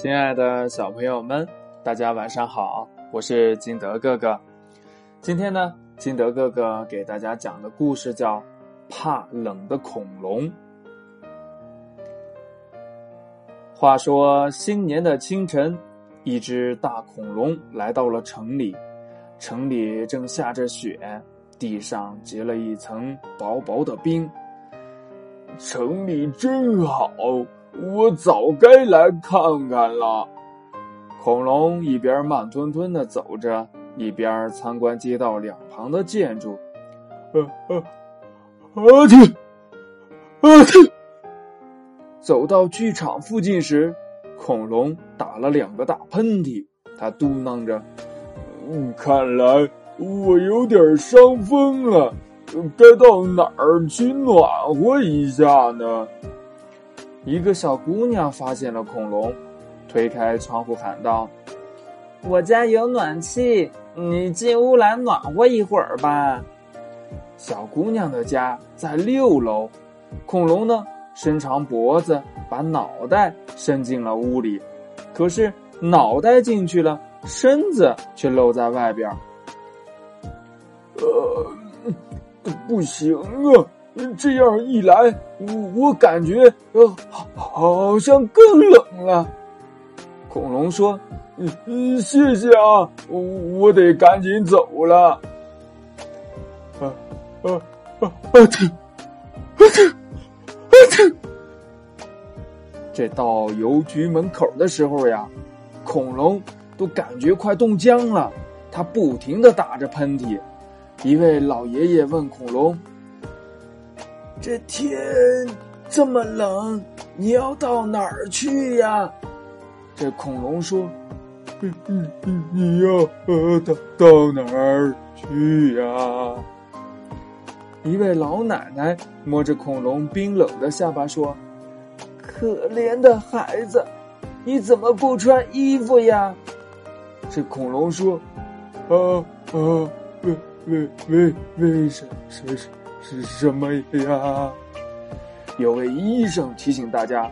亲爱的小朋友们，大家晚上好，我是金德哥哥。今天呢，金德哥哥给大家讲的故事叫《怕冷的恐龙》。话说新年的清晨，一只大恐龙来到了城里，城里正下着雪，地上结了一层薄薄的冰。城里真好。我早该来看看了。恐龙一边慢吞吞的走着，一边参观街道两旁的建筑。啊啊啊！去啊去！走到剧场附近时，恐龙打了两个大喷嚏。他嘟囔着：“嗯，看来我有点伤风了，该到哪儿去暖和一下呢？”一个小姑娘发现了恐龙，推开窗户喊道：“我家有暖气，你进屋来暖和一会儿吧。”小姑娘的家在六楼，恐龙呢伸长脖子，把脑袋伸进了屋里，可是脑袋进去了，身子却露在外边。呃，不行啊！这样一来，我我感觉呃，好好像更冷了。恐龙说：“嗯嗯，谢谢啊，我我得赶紧走了。”啊啊啊啊！啊嚏啊嚏！这到邮局门口的时候呀，恐龙都感觉快冻僵了，它不停的打着喷嚏。一位老爷爷问恐龙。这天这么冷，你要到哪儿去呀？这恐龙说：“你你你你要呃到到哪儿去呀？”一位老奶奶摸着恐龙冰冷的下巴说：“可怜的孩子，你怎么不穿衣服呀？”这恐龙说：“啊啊，为为为为什什什？”是什么呀？有位医生提醒大家：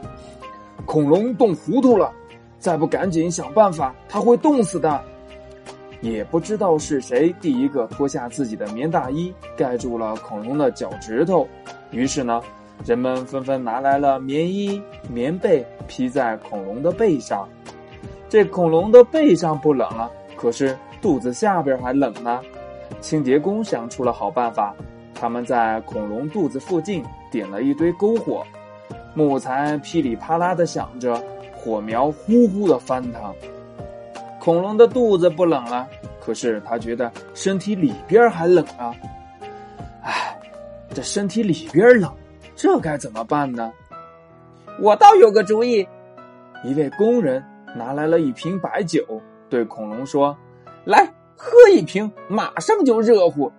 恐龙冻糊涂了，再不赶紧想办法，它会冻死的。也不知道是谁第一个脱下自己的棉大衣，盖住了恐龙的脚趾头。于是呢，人们纷纷拿来了棉衣、棉被，披在恐龙的背上。这恐龙的背上不冷了，可是肚子下边还冷呢。清洁工想出了好办法。他们在恐龙肚子附近点了一堆篝火，木材噼里啪啦的响着，火苗呼呼的翻腾。恐龙的肚子不冷了，可是他觉得身体里边还冷啊！唉，这身体里边冷，这该怎么办呢？我倒有个主意。一位工人拿来了一瓶白酒，对恐龙说：“来喝一瓶，马上就热乎。”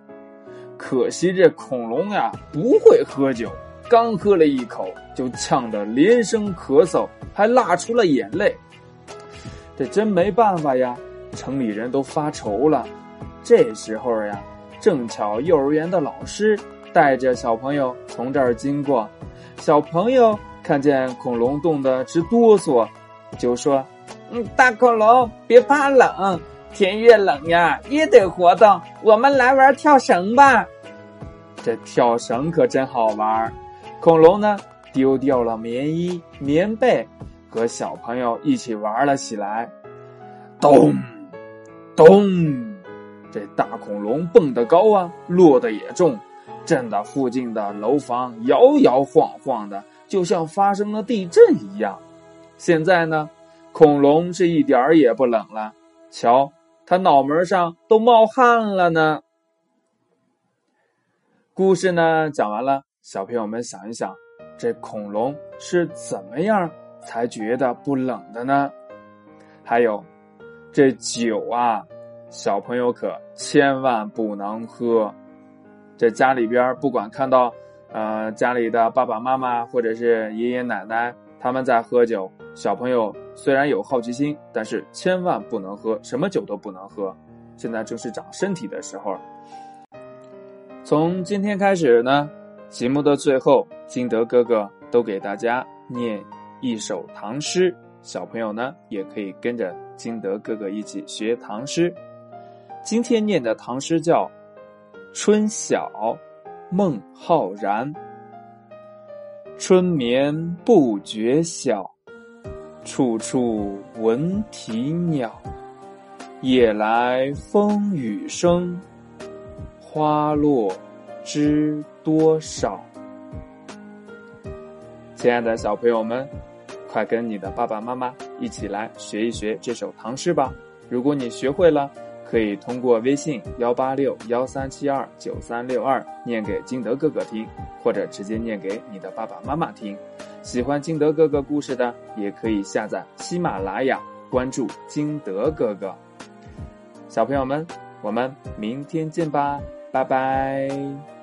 可惜这恐龙呀不会喝酒，刚喝了一口就呛得连声咳嗽，还辣出了眼泪。这真没办法呀，城里人都发愁了。这时候呀，正巧幼儿园的老师带着小朋友从这儿经过，小朋友看见恐龙冻得直哆嗦，就说：“嗯，大恐龙别怕冷。”天越冷呀，越得活动。我们来玩跳绳吧。这跳绳可真好玩。恐龙呢，丢掉了棉衣、棉被，和小朋友一起玩了起来。咚，咚！这大恐龙蹦得高啊，落得也重，震得附近的楼房摇摇晃晃的，就像发生了地震一样。现在呢，恐龙是一点儿也不冷了。瞧。他脑门上都冒汗了呢。故事呢讲完了，小朋友们想一想，这恐龙是怎么样才觉得不冷的呢？还有，这酒啊，小朋友可千万不能喝。这家里边不管看到，呃，家里的爸爸妈妈或者是爷爷奶奶他们在喝酒。小朋友虽然有好奇心，但是千万不能喝，什么酒都不能喝。现在正是长身体的时候。从今天开始呢，节目的最后，金德哥哥都给大家念一首唐诗，小朋友呢也可以跟着金德哥哥一起学唐诗。今天念的唐诗叫《春晓》，孟浩然。春眠不觉晓，处处闻啼鸟。夜来风雨声，花落知多少。亲爱的小朋友们，快跟你的爸爸妈妈一起来学一学这首唐诗吧！如果你学会了，可以通过微信幺八六幺三七二九三六二念给金德哥哥听，或者直接念给你的爸爸妈妈听。喜欢金德哥哥故事的，也可以下载喜马拉雅，关注金德哥哥。小朋友们，我们明天见吧，拜拜。